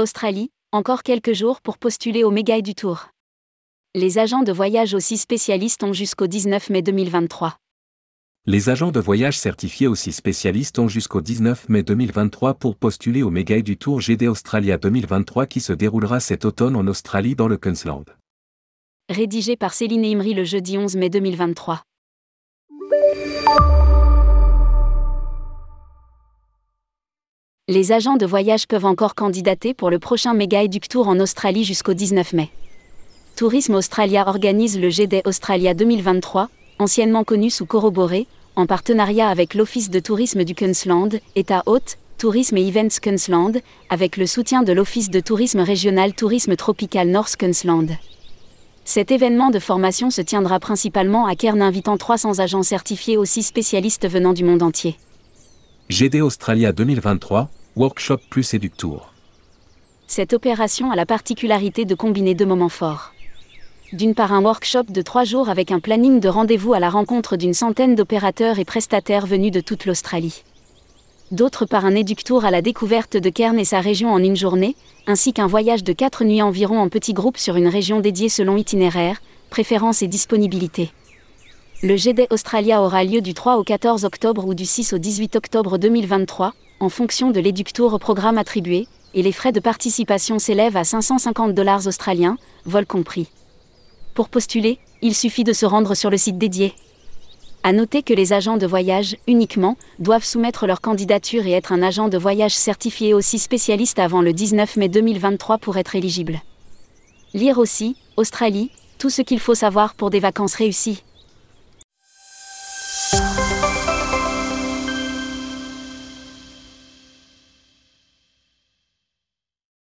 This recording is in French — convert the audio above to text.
Australie, encore quelques jours pour postuler au Mégaï du Tour. Les agents de voyage aussi spécialistes ont jusqu'au 19 mai 2023. Les agents de voyage certifiés aussi spécialistes ont jusqu'au 19 mai 2023 pour postuler au Mégaï du Tour GD Australia 2023 qui se déroulera cet automne en Australie dans le Queensland. Rédigé par Céline Imri le jeudi 11 mai 2023. Les agents de voyage peuvent encore candidater pour le prochain Méga Educ Tour en Australie jusqu'au 19 mai. Tourisme Australia organise le GD Australia 2023, anciennement connu sous Corroboré, en partenariat avec l'Office de tourisme du Queensland, État hôte, Tourisme et Events Queensland, avec le soutien de l'Office de tourisme régional Tourisme Tropical North Queensland. Cet événement de formation se tiendra principalement à Cairn invitant 300 agents certifiés aussi spécialistes venant du monde entier. GD Australia 2023, Workshop plus Eductour. Cette opération a la particularité de combiner deux moments forts. D'une part un workshop de trois jours avec un planning de rendez-vous à la rencontre d'une centaine d'opérateurs et prestataires venus de toute l'Australie. D'autre part un éductour à la découverte de Cairn et sa région en une journée, ainsi qu'un voyage de quatre nuits environ en petits groupes sur une région dédiée selon itinéraire, préférences et disponibilité. Le GD Australia aura lieu du 3 au 14 octobre ou du 6 au 18 octobre 2023, en fonction de l'éductour au programme attribué, et les frais de participation s'élèvent à 550 dollars australiens, vol compris. Pour postuler, il suffit de se rendre sur le site dédié. À noter que les agents de voyage, uniquement, doivent soumettre leur candidature et être un agent de voyage certifié aussi spécialiste avant le 19 mai 2023 pour être éligible. Lire aussi, Australie, tout ce qu'il faut savoir pour des vacances réussies.